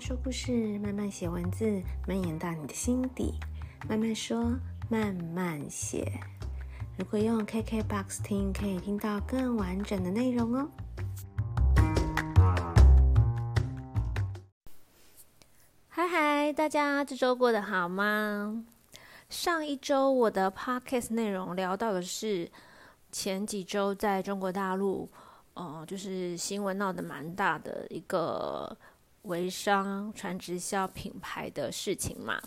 说故事，慢慢写文字，蔓延到你的心底。慢慢说，慢慢写。如果用 KKBOX 听，可以听到更完整的内容哦。嗨嗨，大家这周过得好吗？上一周我的 Podcast 内容聊到的是前几周在中国大陆，呃，就是新闻闹得蛮大的一个。微商传直销品牌的事情嘛，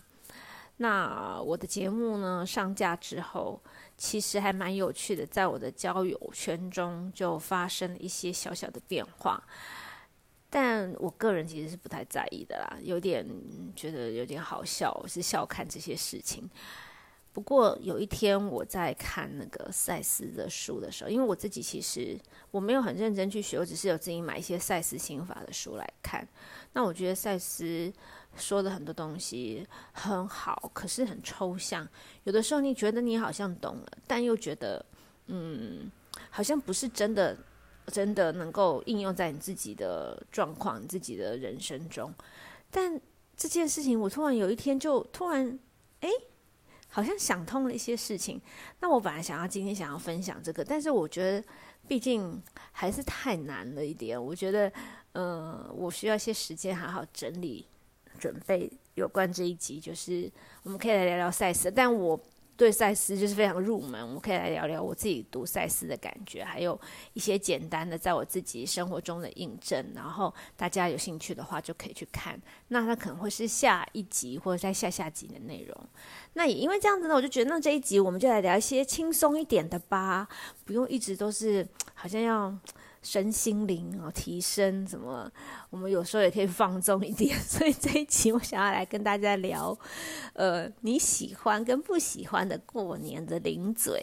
那我的节目呢，上架之后，其实还蛮有趣的，在我的交友圈中就发生了一些小小的变化，但我个人其实是不太在意的啦，有点觉得有点好笑，是笑看这些事情。不过有一天我在看那个赛斯的书的时候，因为我自己其实我没有很认真去学，我只是有自己买一些赛斯心法的书来看。那我觉得赛斯说的很多东西很好，可是很抽象。有的时候你觉得你好像懂了，但又觉得嗯，好像不是真的真的能够应用在你自己的状况、你自己的人生中。但这件事情，我突然有一天就突然哎。好像想通了一些事情，那我本来想要今天想要分享这个，但是我觉得毕竟还是太难了一点。我觉得，呃，我需要一些时间好好整理、准备有关这一集，就是我们可以来聊聊赛斯，但我。对赛斯就是非常入门，我们可以来聊聊我自己读赛斯的感觉，还有一些简单的在我自己生活中的印证。然后大家有兴趣的话就可以去看，那它可能会是下一集或者在下下集的内容。那也因为这样子呢，我就觉得那这一集我们就来聊一些轻松一点的吧，不用一直都是好像要。身心灵啊，提升什么？我们有时候也可以放纵一点。所以这一期我想要来跟大家聊，呃，你喜欢跟不喜欢的过年的零嘴。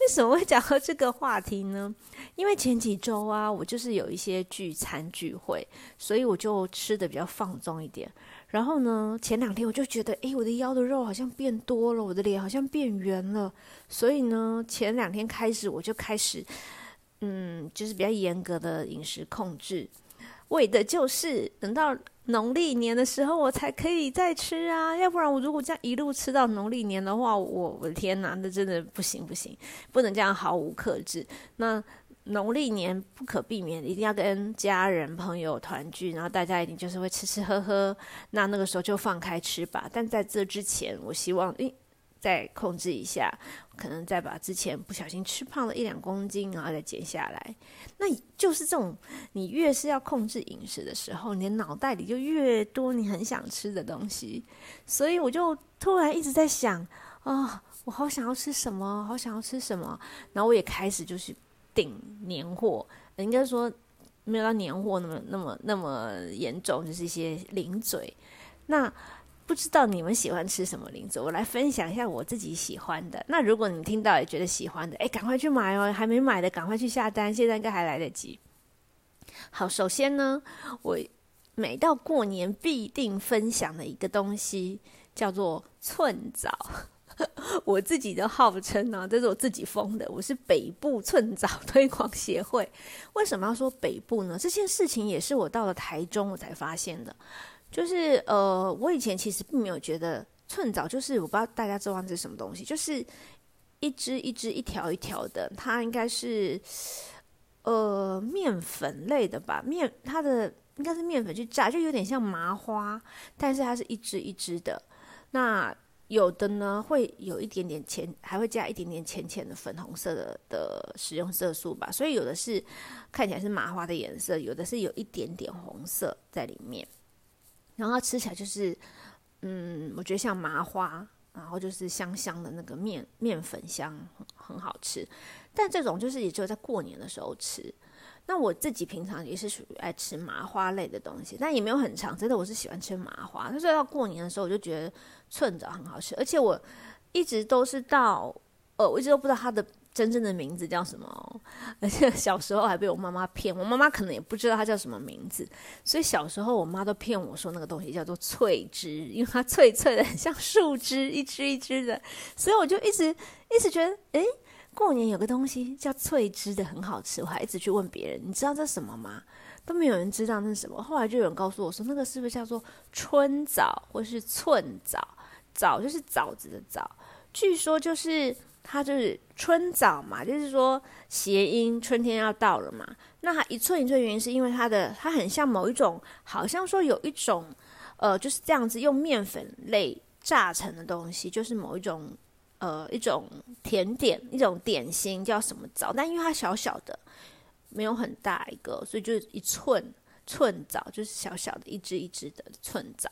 为什么会讲到这个话题呢？因为前几周啊，我就是有一些聚餐聚会，所以我就吃得比较放纵一点。然后呢，前两天我就觉得，诶，我的腰的肉好像变多了，我的脸好像变圆了。所以呢，前两天开始我就开始。嗯，就是比较严格的饮食控制，为的就是等到农历年的时候我才可以再吃啊，要不然我如果这样一路吃到农历年的话，我我的天哪，那真的不行不行，不能这样毫无克制。那农历年不可避免，一定要跟家人朋友团聚，然后大家一定就是会吃吃喝喝，那那个时候就放开吃吧。但在这之前，我希望诶。再控制一下，可能再把之前不小心吃胖了一两公斤，然后再减下来。那就是这种，你越是要控制饮食的时候，你的脑袋里就越多你很想吃的东西。所以我就突然一直在想，啊、我好想要吃什么，好想要吃什么。然后我也开始就是订年货，应该说没有到年货那么那么那么严重，就是一些零嘴。那。不知道你们喜欢吃什么零食，我来分享一下我自己喜欢的。那如果你听到也觉得喜欢的，哎，赶快去买哦！还没买的赶快去下单，现在应该还来得及。好，首先呢，我每到过年必定分享的一个东西叫做寸枣。我自己的号称呢，这是我自己封的，我是北部寸枣推广协会。为什么要说北部呢？这件事情也是我到了台中我才发现的。就是呃，我以前其实并没有觉得寸枣，就是我不知道大家知道这是什么东西，就是一支一支、一条一条的，它应该是呃面粉类的吧？面它的应该是面粉去炸，就有点像麻花，但是它是一支一支的。那有的呢会有一点点浅，还会加一点点浅浅的粉红色的的食用色素吧，所以有的是看起来是麻花的颜色，有的是有一点点红色在里面。然后它吃起来就是，嗯，我觉得像麻花，然后就是香香的那个面面粉香，很很好吃。但这种就是也只有在过年的时候吃。那我自己平常也是属于爱吃麻花类的东西，但也没有很常，真的我是喜欢吃麻花。所以到过年的时候，我就觉得寸枣很好吃，而且我一直都是到，呃，我一直都不知道它的。真正的名字叫什么？而且小时候还被我妈妈骗，我妈妈可能也不知道它叫什么名字，所以小时候我妈都骗我说那个东西叫做脆枝，因为它脆脆的，很像树枝，一枝一枝的，所以我就一直一直觉得，诶，过年有个东西叫脆枝的，很好吃，我还一直去问别人，你知道这什么吗？都没有人知道那是什么。后来就有人告诉我说，那个是不是叫做春枣或是寸枣？枣就是枣子的枣，据说就是它就是春枣嘛，就是说谐音，春天要到了嘛。那它一寸一寸，原因是因为它的它很像某一种，好像说有一种呃就是这样子用面粉类炸成的东西，就是某一种呃一种甜点一种点心叫什么枣，但因为它小小的。没有很大一个，所以就是一寸寸枣，就是小小的一只一只的寸枣。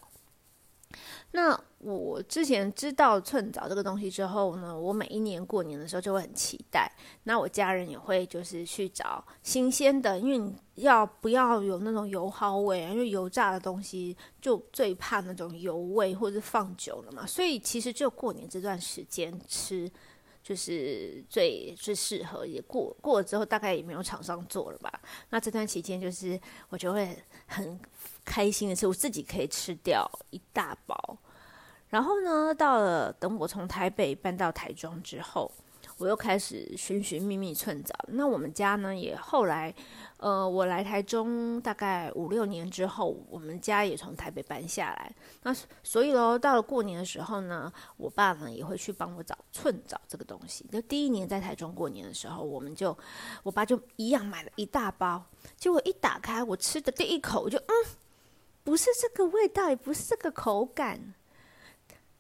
那我之前知道寸枣这个东西之后呢，我每一年过年的时候就会很期待。那我家人也会就是去找新鲜的，因为要不要有那种油耗味啊？因为油炸的东西就最怕那种油味，或者是放久了嘛。所以其实就过年这段时间吃。就是最最适合，也过过了之后，大概也没有厂商做了吧。那这段期间，就是我就会很开心的是，我自己可以吃掉一大包。然后呢，到了等我从台北搬到台中之后。我又开始寻寻觅觅寸枣。那我们家呢，也后来，呃，我来台中大概五六年之后，我们家也从台北搬下来。那所以喽，到了过年的时候呢，我爸呢也会去帮我找寸枣这个东西。就第一年在台中过年的时候，我们就，我爸就一样买了一大包。结果一打开，我吃的第一口，我就嗯，不是这个味道，也不是这个口感。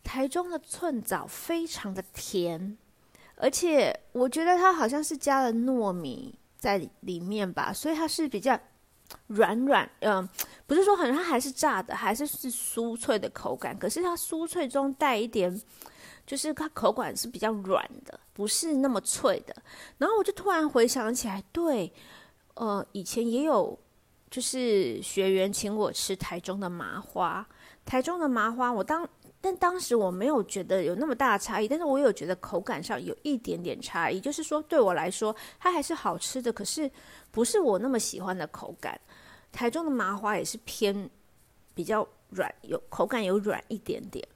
台中的寸枣非常的甜。而且我觉得它好像是加了糯米在里面吧，所以它是比较软软，嗯、不是说很，它还是炸的，还是是酥脆的口感。可是它酥脆中带一点，就是它口感是比较软的，不是那么脆的。然后我就突然回想起来，对，呃，以前也有就是学员请我吃台中的麻花，台中的麻花，我当。但当时我没有觉得有那么大的差异，但是我有觉得口感上有一点点差异，就是说对我来说它还是好吃的，可是不是我那么喜欢的口感。台中的麻花也是偏比较软，有口感有软一点点，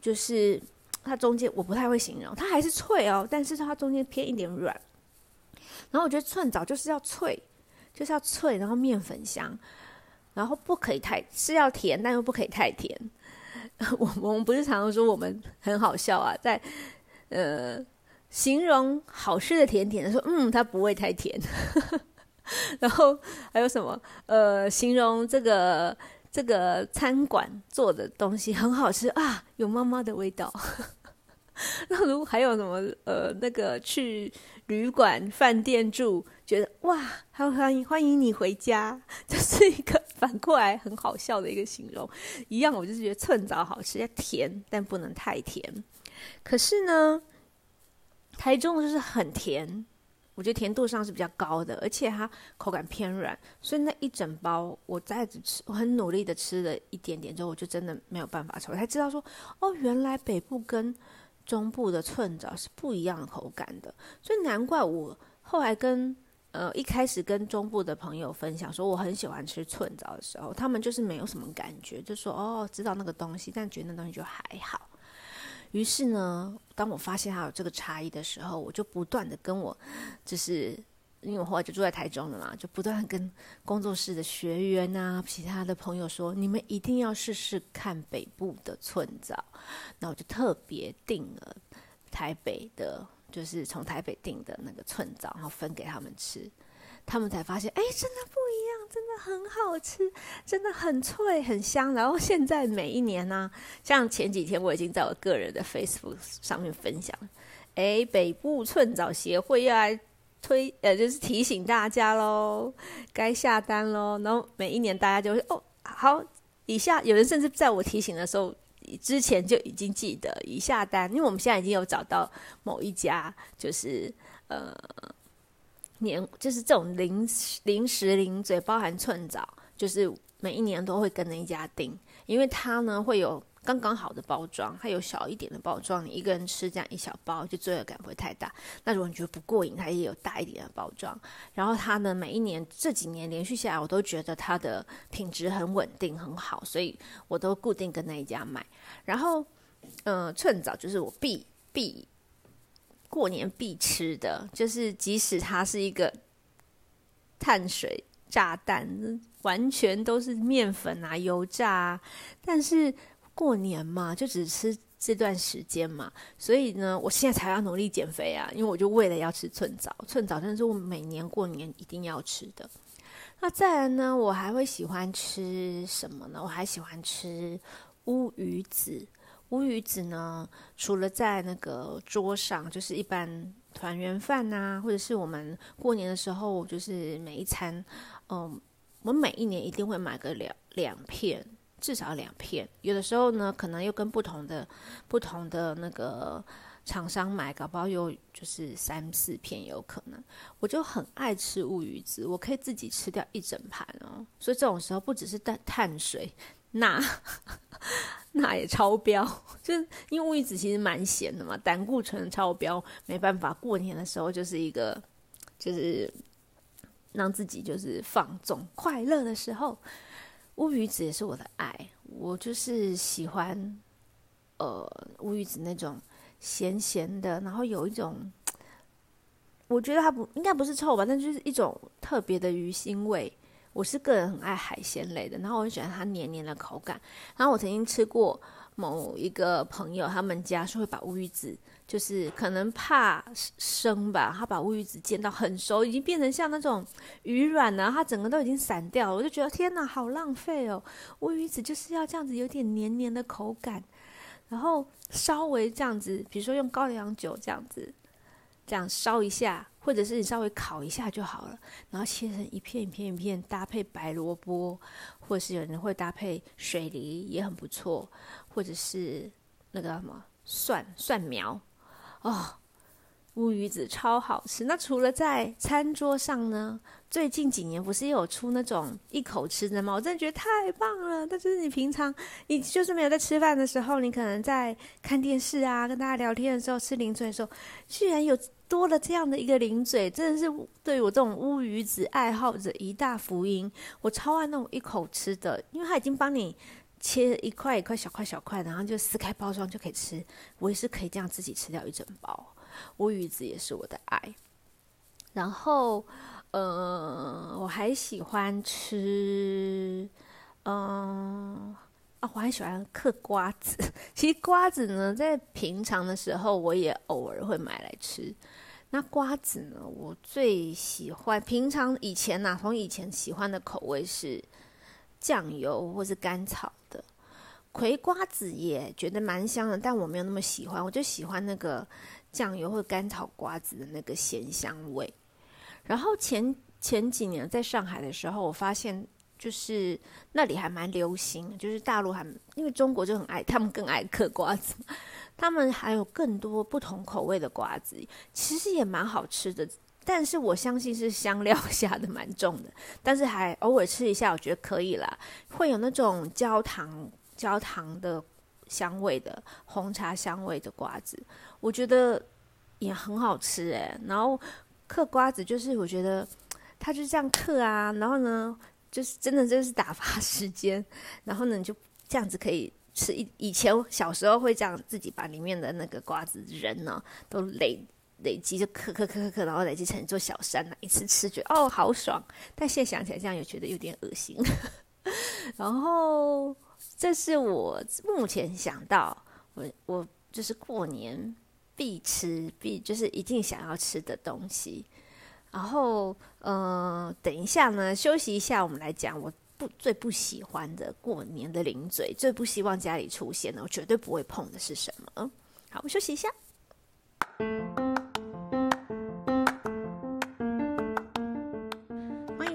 就是它中间我不太会形容，它还是脆哦，但是它中间偏一点软。然后我觉得寸枣就是要脆，就是要脆，然后面粉香，然后不可以太，是要甜，但又不可以太甜。我我们不是常常说我们很好笑啊，在呃形容好吃的甜点，说嗯它不会太甜，然后还有什么呃形容这个这个餐馆做的东西很好吃啊，有妈妈的味道。那如果还有什么呃那个去旅馆饭店住，觉得哇，还欢迎欢迎你回家，这是一个反过来很好笑的一个形容。一样，我就是觉得寸枣好吃，要甜，但不能太甜。可是呢，台中就是很甜，我觉得甜度上是比较高的，而且它口感偏软，所以那一整包我再吃，我很努力的吃了一点点之后，我就真的没有办法吃，我才知道说，哦，原来北部跟中部的寸枣是不一样的口感的，所以难怪我后来跟呃一开始跟中部的朋友分享说我很喜欢吃寸枣的时候，他们就是没有什么感觉，就说哦知道那个东西，但觉得那东西就还好。于是呢，当我发现它有这个差异的时候，我就不断的跟我就是。因为我后来就住在台中了嘛，就不断跟工作室的学员啊、其他的朋友说，你们一定要试试看北部的寸枣。那我就特别订了台北的，就是从台北订的那个寸枣，然后分给他们吃，他们才发现，哎，真的不一样，真的很好吃，真的很脆很香。然后现在每一年呢、像前几天我已经在我个人的 Facebook 上面分享，哎，北部寸枣协会要来。推呃，就是提醒大家喽，该下单喽。然后每一年大家就会哦，好，以下有人甚至在我提醒的时候之前就已经记得已下单，因为我们现在已经有找到某一家，就是呃年就是这种零零食零嘴包含寸枣，就是每一年都会跟那一家订，因为他呢会有。刚刚好的包装，它有小一点的包装，你一个人吃这样一小包，就罪恶感不会太大。那如果你觉得不过瘾，它也有大一点的包装。然后它呢，每一年这几年连续下来，我都觉得它的品质很稳定，很好，所以我都固定跟那一家买。然后，嗯、呃，寸枣就是我必必过年必吃的，就是即使它是一个碳水炸弹，完全都是面粉啊、油炸啊，但是过年嘛，就只吃这段时间嘛，所以呢，我现在才要努力减肥啊，因为我就为了要吃寸枣，寸枣真的是我每年过年一定要吃的。那再来呢，我还会喜欢吃什么呢？我还喜欢吃乌鱼子。乌鱼子呢，除了在那个桌上，就是一般团圆饭呐，或者是我们过年的时候，就是每一餐，嗯，我每一年一定会买个两两片，至少两片。有的时候呢，可能又跟不同的不同的那个厂商买，搞不好又就是三四片有可能。我就很爱吃乌鱼子，我可以自己吃掉一整盘哦。所以这种时候不只是碳碳水，钠。那也超标，就是因为乌鱼子其实蛮咸的嘛，胆固醇超标，没办法。过年的时候就是一个，就是让自己就是放纵快乐的时候，乌鱼子也是我的爱。我就是喜欢，呃，乌鱼子那种咸咸的，然后有一种，我觉得它不应该不是臭吧，但就是一种特别的鱼腥味。我是个人很爱海鲜类的，然后我很喜欢它黏黏的口感。然后我曾经吃过某一个朋友，他们家是会把乌鱼子，就是可能怕生吧，他把乌鱼子煎到很熟，已经变成像那种鱼卵了，它整个都已经散掉了。我就觉得天哪，好浪费哦！乌鱼子就是要这样子，有点黏黏的口感，然后稍微这样子，比如说用高粱酒这样子，这样烧一下。或者是你稍微烤一下就好了，然后切成一片一片一片，搭配白萝卜，或是有人会搭配水梨也很不错，或者是那个什么蒜蒜苗，哦。乌鱼子超好吃。那除了在餐桌上呢？最近几年不是也有出那种一口吃的吗？我真的觉得太棒了。但是你平常你就是没有在吃饭的时候，你可能在看电视啊，跟大家聊天的时候吃零嘴的时候，居然有多了这样的一个零嘴，真的是对于我这种乌鱼子爱好者一大福音。我超爱那种一口吃的，因为它已经帮你切一块一块小块小块，然后就撕开包装就可以吃。我也是可以这样自己吃掉一整包。乌鱼子也是我的爱，然后，呃，我还喜欢吃，嗯、啊，我还喜欢嗑瓜子。其实瓜子呢，在平常的时候，我也偶尔会买来吃。那瓜子呢，我最喜欢，平常以前呐、啊，从以前喜欢的口味是酱油或是甘草的。葵瓜子也觉得蛮香的，但我没有那么喜欢，我就喜欢那个。酱油或甘草瓜子的那个咸香味，然后前前几年在上海的时候，我发现就是那里还蛮流行，就是大陆还因为中国就很爱，他们更爱嗑瓜子，他们还有更多不同口味的瓜子，其实也蛮好吃的，但是我相信是香料下的蛮重的，但是还偶尔吃一下，我觉得可以啦，会有那种焦糖焦糖的。香味的红茶香味的瓜子，我觉得也很好吃诶。然后嗑瓜子就是我觉得它就这样嗑啊，然后呢就是真的就是打发时间，然后呢你就这样子可以吃。以以前小时候会这样自己把里面的那个瓜子仁呢都累累积就嗑嗑嗑嗑嗑，然后累积成一座小山呢，一次吃觉得哦好爽。但现在想起来这样也觉得有点恶心。然后。这是我目前想到，我我就是过年必吃必就是一定想要吃的东西。然后，嗯、等一下呢，休息一下，我们来讲我不最不喜欢的过年的零嘴，最不希望家里出现的，我绝对不会碰的是什么？好，我休息一下。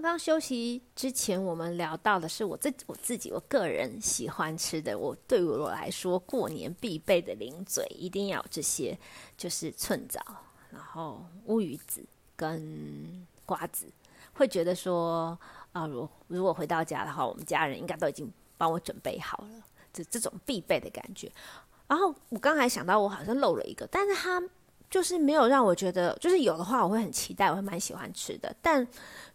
刚刚休息之前，我们聊到的是我自我自己我个人喜欢吃的，我对于我来说过年必备的零嘴一定要有这些，就是寸枣，然后乌鱼子跟瓜子，会觉得说，啊，如如果回到家的话，我们家人应该都已经帮我准备好了，这这种必备的感觉。然后我刚才想到，我好像漏了一个，但是它就是没有让我觉得，就是有的话我会很期待，我会蛮喜欢吃的。但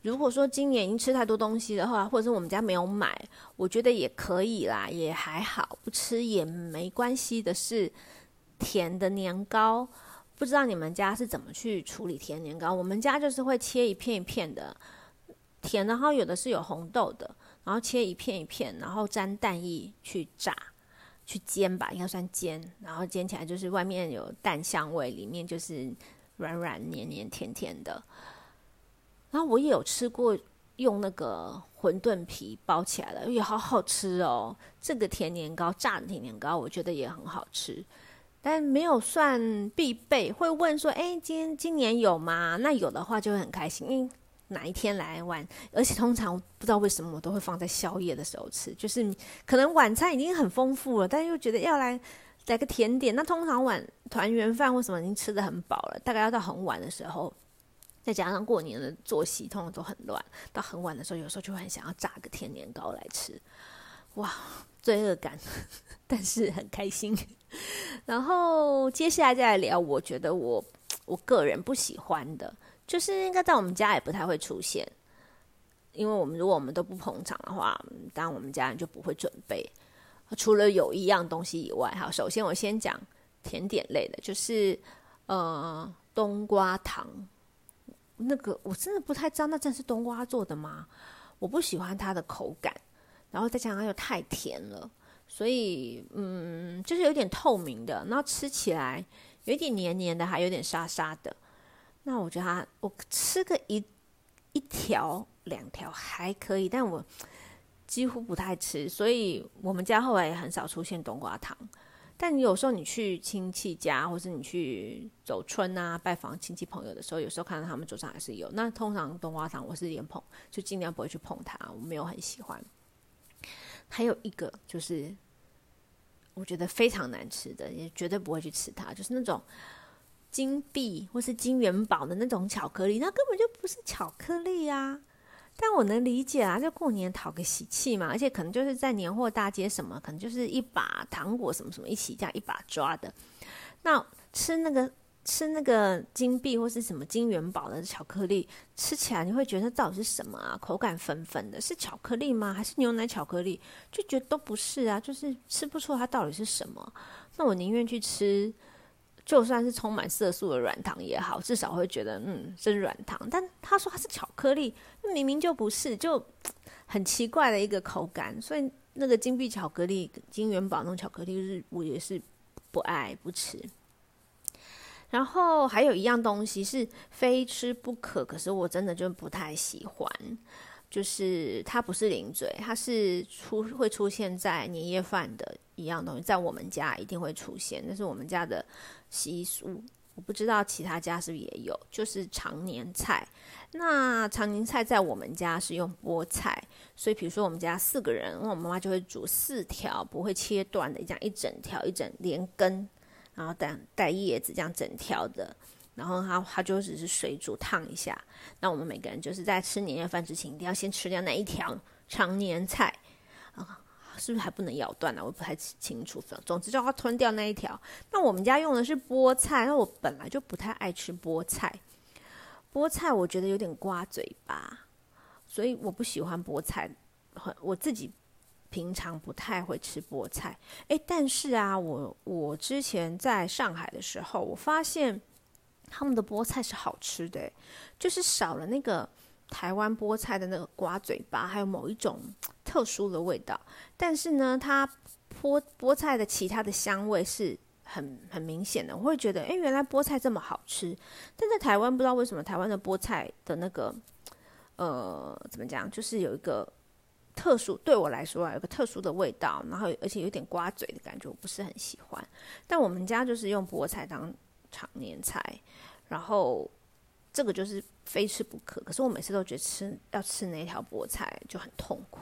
如果说今年已经吃太多东西的话，或者是我们家没有买，我觉得也可以啦，也还好，不吃也没关系的是甜的年糕。不知道你们家是怎么去处理甜年糕？我们家就是会切一片一片的甜，然后有的是有红豆的，然后切一片一片，然后沾蛋液去炸、去煎吧，应该算煎，然后煎起来就是外面有蛋香味，里面就是软软黏黏甜甜的。然后我也有吃过用那个馄饨皮包起来的，也好好吃哦。这个甜年糕，炸的甜年糕，我觉得也很好吃。但没有算必备，会问说：“哎，今今年有吗？”那有的话就会很开心，因哪一天来玩？而且通常不知道为什么我都会放在宵夜的时候吃，就是可能晚餐已经很丰富了，但又觉得要来来个甜点。那通常晚团圆饭或什么已经吃得很饱了，大概要到很晚的时候，再加上过年的作息通常都很乱，到很晚的时候，有时候就会很想要炸个甜年糕来吃。哇，罪恶感，但是很开心。然后接下来再来聊，我觉得我我个人不喜欢的，就是应该在我们家也不太会出现，因为我们如果我们都不捧场的话，当然我们家人就不会准备。除了有一样东西以外，哈，首先我先讲甜点类的，就是呃冬瓜糖，那个我真的不太知道，那真是冬瓜做的吗？我不喜欢它的口感，然后再加上它又太甜了。所以，嗯，就是有点透明的，然后吃起来有点黏黏的，还有点沙沙的。那我觉得它，我吃个一一条两条还可以，但我几乎不太吃。所以我们家后来也很少出现冬瓜糖。但你有时候你去亲戚家，或是你去走春啊，拜访亲戚朋友的时候，有时候看到他们桌上还是有。那通常冬瓜糖我是连碰，就尽量不会去碰它，我没有很喜欢。还有一个就是，我觉得非常难吃的，也绝对不会去吃它。就是那种金币或是金元宝的那种巧克力，那根本就不是巧克力啊！但我能理解啊，就过年讨个喜气嘛，而且可能就是在年货大街什么，可能就是一把糖果什么什么一起这样一把抓的。那吃那个。吃那个金币或是什么金元宝的巧克力，吃起来你会觉得到底是什么啊？口感粉粉的，是巧克力吗？还是牛奶巧克力？就觉得都不是啊，就是吃不出它到底是什么。那我宁愿去吃，就算是充满色素的软糖也好，至少会觉得嗯，是软糖。但他说它是巧克力，明明就不是，就很奇怪的一个口感。所以那个金币巧克力、金元宝那种巧克力，就是我也是不爱不吃。然后还有一样东西是非吃不可，可是我真的就不太喜欢，就是它不是零嘴，它是出会出现在年夜饭的一样东西，在我们家一定会出现，那是我们家的习俗。我不知道其他家是不是也有，就是常年菜。那常年菜在我们家是用菠菜，所以比如说我们家四个人，我妈妈就会煮四条不会切断的，这样一整条一整连根。然后带带叶子这样整条的，然后它它就只是水煮烫一下。那我们每个人就是在吃年夜饭之前，一定要先吃掉那一条常年菜，是不是还不能咬断呢、我不太清楚。总之就要吞掉那一条。那我们家用的是菠菜，那我本来就不太爱吃菠菜，菠菜我觉得有点刮嘴巴，所以我不喜欢菠菜。我自己。平常不太会吃菠菜，诶，但是啊，我我之前在上海的时候，我发现他们的菠菜是好吃的，就是少了那个台湾菠菜的那个刮嘴巴，还有某一种特殊的味道。但是呢，它菠菠菜的其他的香味是很很明显的，我会觉得，诶，原来菠菜这么好吃。但在台湾不知道为什么，台湾的菠菜的那个呃，怎么讲，就是有一个。特殊对我来说啊，有个特殊的味道，然后而且有点刮嘴的感觉，我不是很喜欢。但我们家就是用菠菜当常年菜，然后这个就是非吃不可。可是我每次都觉得吃要吃那条菠菜就很痛苦。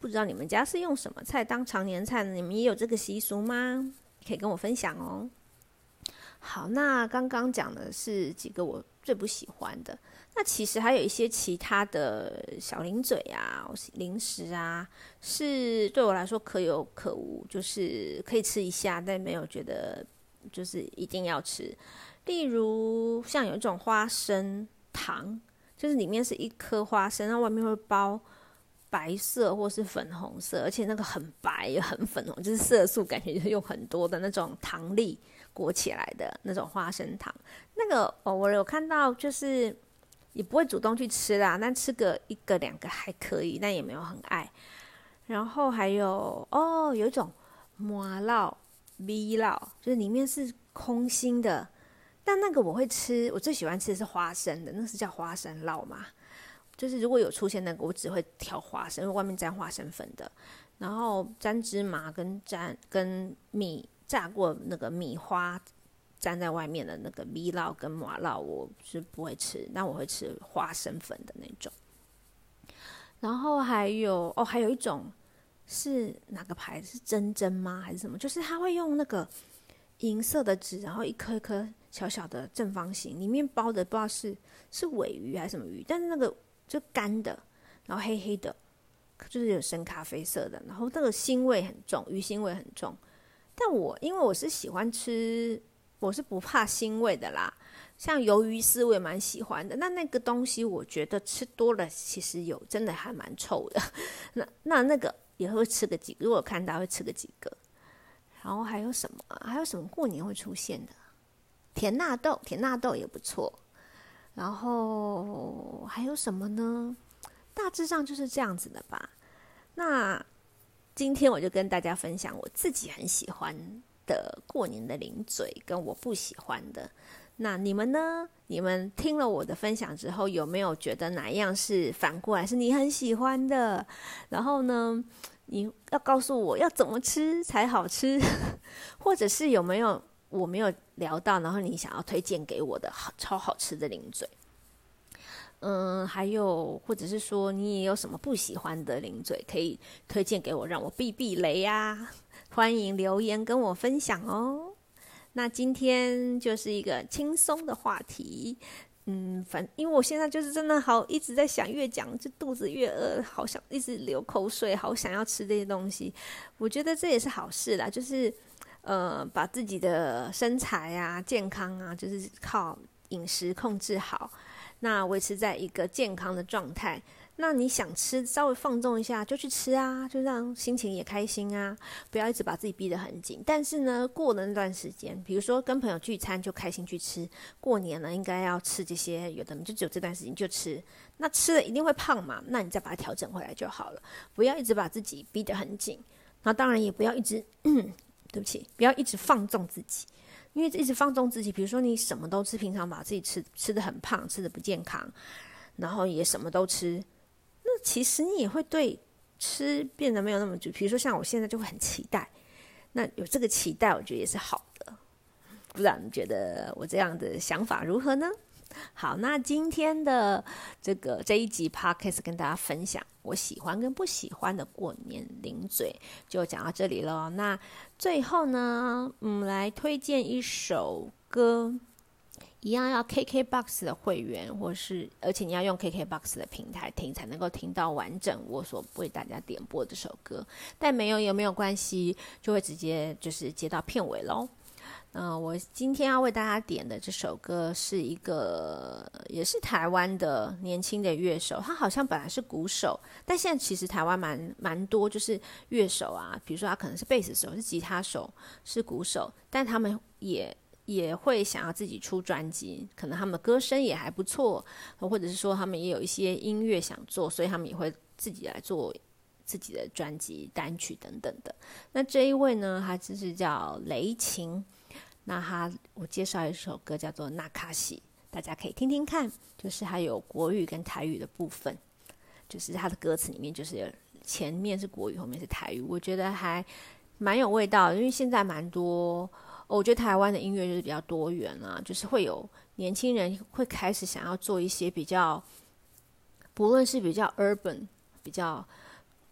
不知道你们家是用什么菜当常年菜呢？你们也有这个习俗吗？可以跟我分享哦。好，那刚刚讲的是几个我最不喜欢的。那其实还有一些其他的小零嘴啊、零食啊，是对我来说可有可无，就是可以吃一下，但没有觉得就是一定要吃。例如像有一种花生糖，就是里面是一颗花生，然后外面会包白色或是粉红色，而且那个很白也很粉红，就是色素感觉就是用很多的那种糖粒裹起来的那种花生糖。那个哦，我有看到就是。也不会主动去吃啦，但吃个一个两个还可以，但也没有很爱。然后还有哦，有一种麻烙、米烙，就是里面是空心的，但那个我会吃。我最喜欢吃的是花生的，那是叫花生烙嘛。就是如果有出现那个，我只会挑花生，因为外面沾花生粉的，然后沾芝麻跟沾跟米炸过那个米花。粘在外面的那个米烙跟麻烙，我是不会吃，但我会吃花生粉的那种。然后还有哦，还有一种是哪个牌子？是珍珍吗？还是什么？就是他会用那个银色的纸，然后一颗一颗小小的正方形，里面包的不知道是是尾鱼还是什么鱼，但是那个就干的，然后黑黑的，就是有深咖啡色的，然后那个腥味很重，鱼腥味很重。但我因为我是喜欢吃。我是不怕腥味的啦，像鱿鱼丝我也蛮喜欢的。那那个东西我觉得吃多了，其实有真的还蛮臭的。那那那个也会吃个几，如果看到会吃个几个。然后还有什么？还有什么过年会出现的？甜纳豆，甜纳豆也不错。然后还有什么呢？大致上就是这样子的吧。那今天我就跟大家分享我自己很喜欢的过年的零嘴跟我不喜欢的，那你们呢？你们听了我的分享之后，有没有觉得哪一样是反过来是你很喜欢的？然后呢，你要告诉我要怎么吃才好吃，或者是有没有我没有聊到，然后你想要推荐给我的好超好吃的零嘴？嗯，还有或者是说你也有什么不喜欢的零嘴可以推荐给我，让我避避雷呀？欢迎留言跟我分享哦。那今天就是一个轻松的话题，嗯，反因为我现在就是真的好一直在想，越讲就肚子越饿，好想一直流口水，好想要吃这些东西。我觉得这也是好事啦，就是呃，把自己的身材啊、健康啊，就是靠饮食控制好，那维持在一个健康的状态。那你想吃，稍微放纵一下就去吃啊，就让心情也开心啊，不要一直把自己逼得很紧。但是呢，过了那段时间，比如说跟朋友聚餐就开心去吃，过年了应该要吃这些，有的就只有这段时间就吃。那吃了一定会胖嘛，那你再把它调整回来就好了，不要一直把自己逼得很紧。那当然也不要一直，对不起，不要一直放纵自己，因为一直放纵自己，比如说你什么都吃，平常把自己吃吃的很胖，吃的不健康，然后也什么都吃。那其实你也会对吃变得没有那么就，比如说像我现在就会很期待，那有这个期待，我觉得也是好的。不知道你觉得我这样的想法如何呢？好，那今天的这个这一集 Podcast 跟大家分享我喜欢跟不喜欢的过年零嘴，就讲到这里了。那最后呢，我们来推荐一首歌。一样要 KKBOX 的会员，或是而且你要用 KKBOX 的平台听，才能够听到完整我所为大家点播这首歌。但没有也没有关系，就会直接就是接到片尾喽。嗯、我今天要为大家点的这首歌是一个也是台湾的年轻的乐手，他好像本来是鼓手，但现在其实台湾蛮蛮多就是乐手啊，比如说他可能是贝斯手、是吉他手、是鼓手，但他们也。也会想要自己出专辑，可能他们的歌声也还不错，或者是说他们也有一些音乐想做，所以他们也会自己来做自己的专辑、单曲等等的。那这一位呢，他就是叫雷晴。那他我介绍一首歌叫做《纳卡西》，大家可以听听看，就是还有国语跟台语的部分，就是它的歌词里面就是前面是国语，后面是台语，我觉得还蛮有味道，因为现在蛮多。我觉得台湾的音乐就是比较多元啊，就是会有年轻人会开始想要做一些比较，不论是比较 urban、比较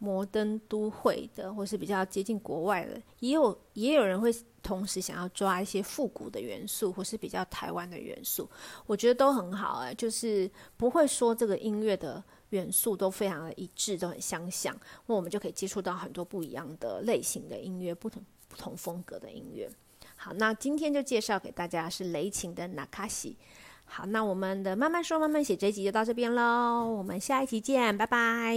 摩登都会的，或是比较接近国外的，也有也有人会同时想要抓一些复古的元素，或是比较台湾的元素，我觉得都很好哎，就是不会说这个音乐的元素都非常的一致，都很相像，那我们就可以接触到很多不一样的类型的音乐，不同不同风格的音乐。好，那今天就介绍给大家是雷琴的纳卡西。好，那我们的慢慢说慢慢写这一集就到这边喽，我们下一集见，拜拜。